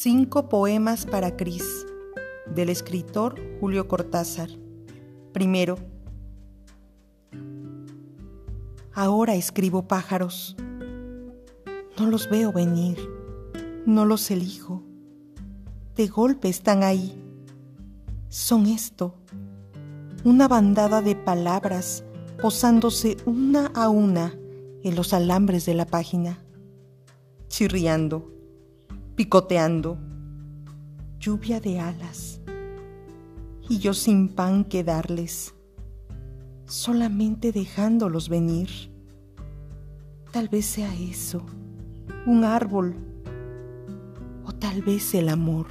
Cinco poemas para Cris, del escritor Julio Cortázar. Primero, ahora escribo pájaros. No los veo venir, no los elijo. De golpe están ahí. Son esto, una bandada de palabras posándose una a una en los alambres de la página, chirriando picoteando, lluvia de alas, y yo sin pan que darles, solamente dejándolos venir. Tal vez sea eso, un árbol, o tal vez el amor.